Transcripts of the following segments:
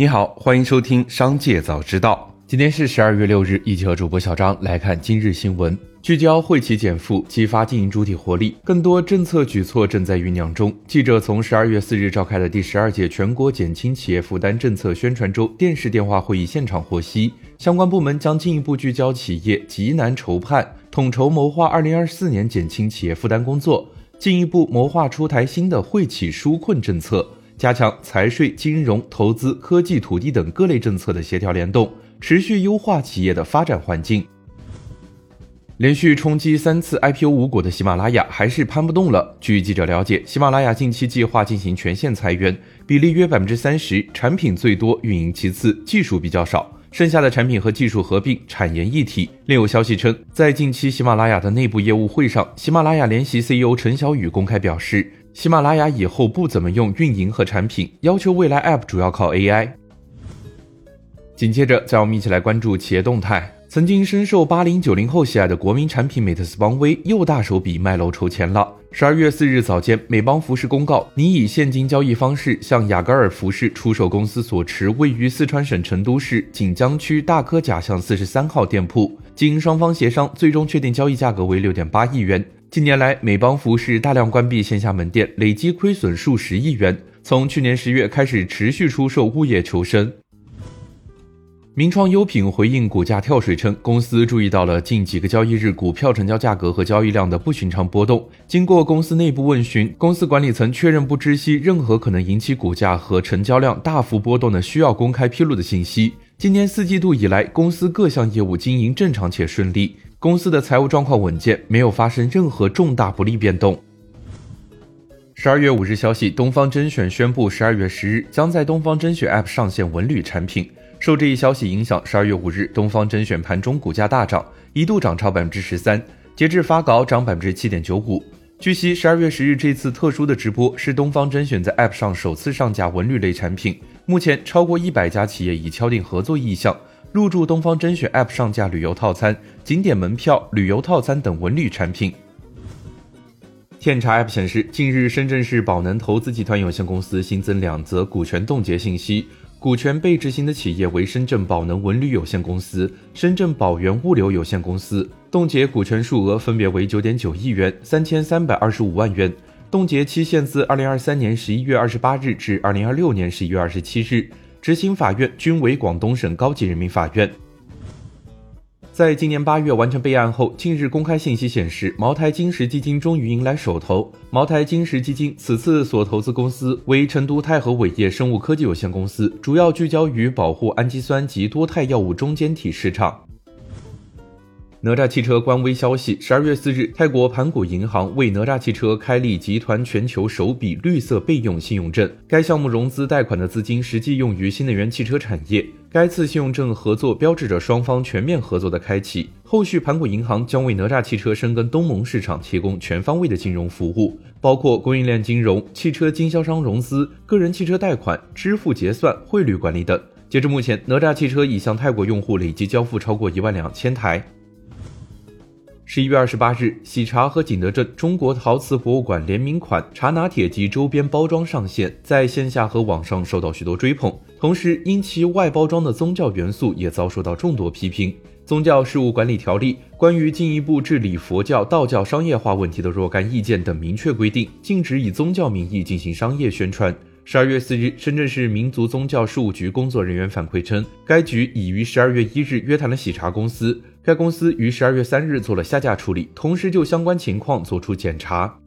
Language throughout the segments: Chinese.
你好，欢迎收听《商界早知道》。今天是十二月六日，一起和主播小张来看今日新闻。聚焦惠企减负，激发经营主体活力，更多政策举措正在酝酿中。记者从十二月四日召开的第十二届全国减轻企业负担政策宣传周电视电话会议现场获悉，相关部门将进一步聚焦企业急难筹判，统筹谋划二零二四年减轻企业负担工作，进一步谋划出台新的惠企纾困政策。加强财税、金融、投资、科技、土地等各类政策的协调联动，持续优化企业的发展环境。连续冲击三次 IPO 无果的喜马拉雅还是攀不动了。据记者了解，喜马拉雅近期计划进行全线裁员，比例约百分之三十，产品最多，运营其次，技术比较少，剩下的产品和技术合并，产研一体。另有消息称，在近期喜马拉雅的内部业务会上，喜马拉雅联席 CEO 陈小雨公开表示。喜马拉雅以后不怎么用运营和产品，要求未来 App 主要靠 AI。紧接着，再我们一起来关注企业动态。曾经深受八零九零后喜爱的国民产品美特斯邦威又大手笔卖楼筹钱了。十二月四日早间，美邦服饰公告拟以现金交易方式向雅戈尔服饰出售公司所持位于四川省成都市锦江区大科甲巷四十三号店铺，经双方协商，最终确定交易价格为六点八亿元。近年来，美邦服饰大量关闭线下门店，累计亏损数十亿元。从去年十月开始，持续出售物业求生。名创优品回应股价跳水称，公司注意到了近几个交易日股票成交价格和交易量的不寻常波动。经过公司内部问询，公司管理层确认不知悉任何可能引起股价和成交量大幅波动的需要公开披露的信息。今年四季度以来，公司各项业务经营正常且顺利。公司的财务状况稳健，没有发生任何重大不利变动。十二月五日消息，东方甄选宣布，十二月十日将在东方甄选 App 上线文旅产品。受这一消息影响，十二月五日东方甄选盘中股价大涨，一度涨超百分之十三，截至发稿涨百分之七点九五。据悉，十二月十日这次特殊的直播是东方甄选在 App 上首次上架文旅类产品，目前超过一百家企业已敲定合作意向。入驻东方甄选 App 上架旅游套餐、景点门票、旅游套餐等文旅产品。天查 App 显示，近日深圳市宝能投资集团有限公司新增两则股权冻结信息，股权被执行的企业为深圳宝能文旅有限公司、深圳宝源物流有限公司，冻结股权数额分别为九点九亿元、三千三百二十五万元，冻结期限自二零二三年十一月二十八日至二零二六年十一月二十七日。执行法院均为广东省高级人民法院。在今年八月完成备案后，近日公开信息显示，茅台金石基金终于迎来首投。茅台金石基金此次所投资公司为成都泰和伟业生物科技有限公司，主要聚焦于保护氨基酸及多肽药物中间体市场。哪吒汽车官微消息：十二月四日，泰国盘古银行为哪吒汽车开立集团全球首笔绿色备用信用证。该项目融资贷款的资金实际用于新能源汽车产业。该次信用证合作标志着双方全面合作的开启。后续，盘古银行将为哪吒汽车深耕东盟市场提供全方位的金融服务，包括供应链金融、汽车经销商融资、个人汽车贷款、支付结算、汇率管理等。截至目前，哪吒汽车已向泰国用户累计交付超过一万两千台。十一月二十八日，喜茶和景德镇中国陶瓷博物馆联名款茶拿铁及周边包装上线，在线下和网上受到许多追捧。同时，因其外包装的宗教元素也遭受到众多批评。宗教事务管理条例关于进一步治理佛教、道教商业化问题的若干意见等明确规定，禁止以宗教名义进行商业宣传。十二月四日，深圳市民族宗教事务局工作人员反馈称，该局已于十二月一日约谈了喜茶公司。该公司于十二月三日做了下架处理，同时就相关情况作出检查。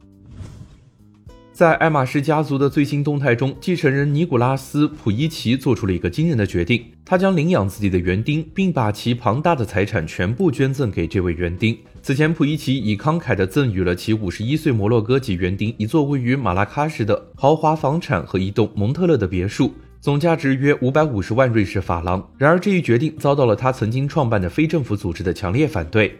在爱马仕家族的最新动态中，继承人尼古拉斯·普伊奇做出了一个惊人的决定，他将领养自己的园丁，并把其庞大的财产全部捐赠给这位园丁。此前，普伊奇已慷慨地赠予了其五十一岁摩洛哥籍园丁一座位于马拉喀什的豪华房产和一栋蒙特勒的别墅。总价值约五百五十万瑞士法郎。然而，这一决定遭到了他曾经创办的非政府组织的强烈反对。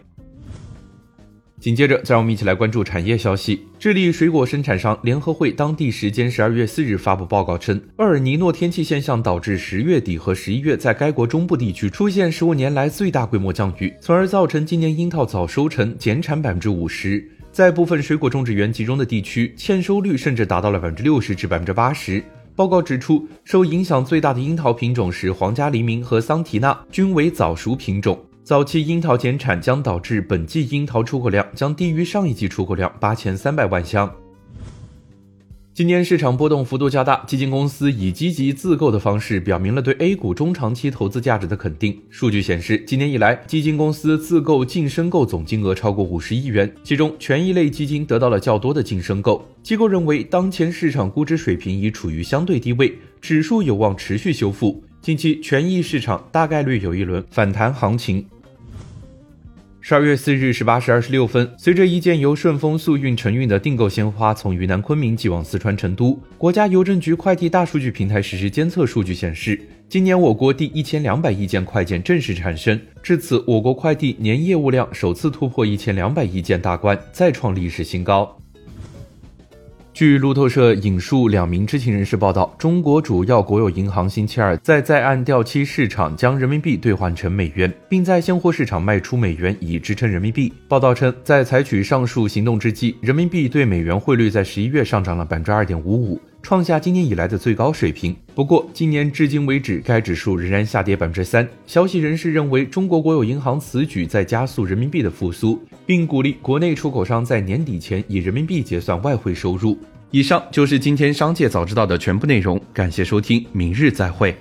紧接着，再让我们一起来关注产业消息。智利水果生产商联合会当地时间十二月四日发布报告称，厄尔尼诺天气现象导致十月底和十一月在该国中部地区出现十五年来最大规模降雨，从而造成今年樱桃早收成，减产百分之五十。在部分水果种植园集中的地区，欠收率甚至达到了百分之六十至百分之八十。报告指出，受影响最大的樱桃品种是皇家黎明和桑提娜，均为早熟品种。早期樱桃减产将导致本季樱桃出口量将低于上一季出口量八千三百万箱。今年市场波动幅度较大，基金公司以积极自购的方式表明了对 A 股中长期投资价值的肯定。数据显示，今年以来，基金公司自购净申购总金额超过五十亿元，其中权益类基金得到了较多的净申购。机构认为，当前市场估值水平已处于相对低位，指数有望持续修复，近期权益市场大概率有一轮反弹行情。十二月四日十八时二十六分，随着一件由顺丰速运承运的订购鲜花从云南昆明寄往四川成都，国家邮政局快递大数据平台实时监测数据显示，今年我国第一千两百亿件快件正式产生，至此，我国快递年业务量首次突破一千两百亿件大关，再创历史新高。据路透社引述两名知情人士报道，中国主要国有银行星期二在在岸掉期市场将人民币兑换成美元，并在现货市场卖出美元以支撑人民币。报道称，在采取上述行动之际，人民币对美元汇率在十一月上涨了百分之二点五五。创下今年以来的最高水平。不过，今年至今为止，该指数仍然下跌百分之三。消息人士认为，中国国有银行此举在加速人民币的复苏，并鼓励国内出口商在年底前以人民币结算外汇收入。以上就是今天商界早知道的全部内容，感谢收听，明日再会。